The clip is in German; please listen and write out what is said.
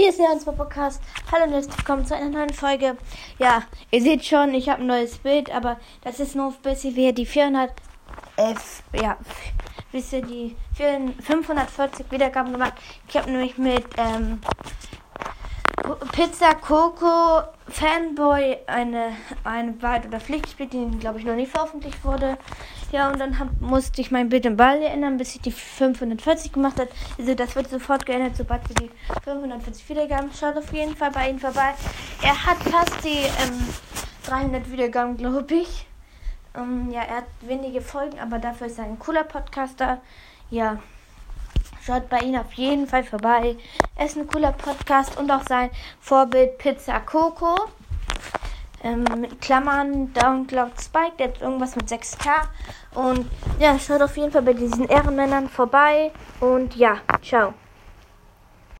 Hier ist der Answer Podcast. Hallo und herzlich willkommen zu einer neuen Folge. Ja, ihr seht schon, ich habe ein neues Bild, aber das ist nur bis wir die 400, äh, ja, bis wir die 540 Wiedergaben gemacht. Ich habe nämlich mit ähm, Pizza Coco Fanboy eine, eine Wahrheit oder Pflicht gespielt, die glaube ich noch nie veröffentlicht wurde. Ja, und dann hab, musste ich mein Bild im Ball ändern, bis ich die 540 gemacht habe. Also das wird sofort geändert, sobald wir die 540 Wiedergaben. Schaut auf jeden Fall bei ihm vorbei. Er hat fast die ähm, 300 Wiedergaben, glaube ich. Ähm, ja, er hat wenige Folgen, aber dafür ist er ein cooler Podcaster. Ja. Schaut bei ihm auf jeden Fall vorbei. Er ist ein cooler Podcast und auch sein Vorbild Pizza Coco. Ähm, mit Klammern Downcloud Spike, der hat irgendwas mit 6K. Und ja, schaut auf jeden Fall bei diesen Ehrenmännern vorbei. Und ja, ciao.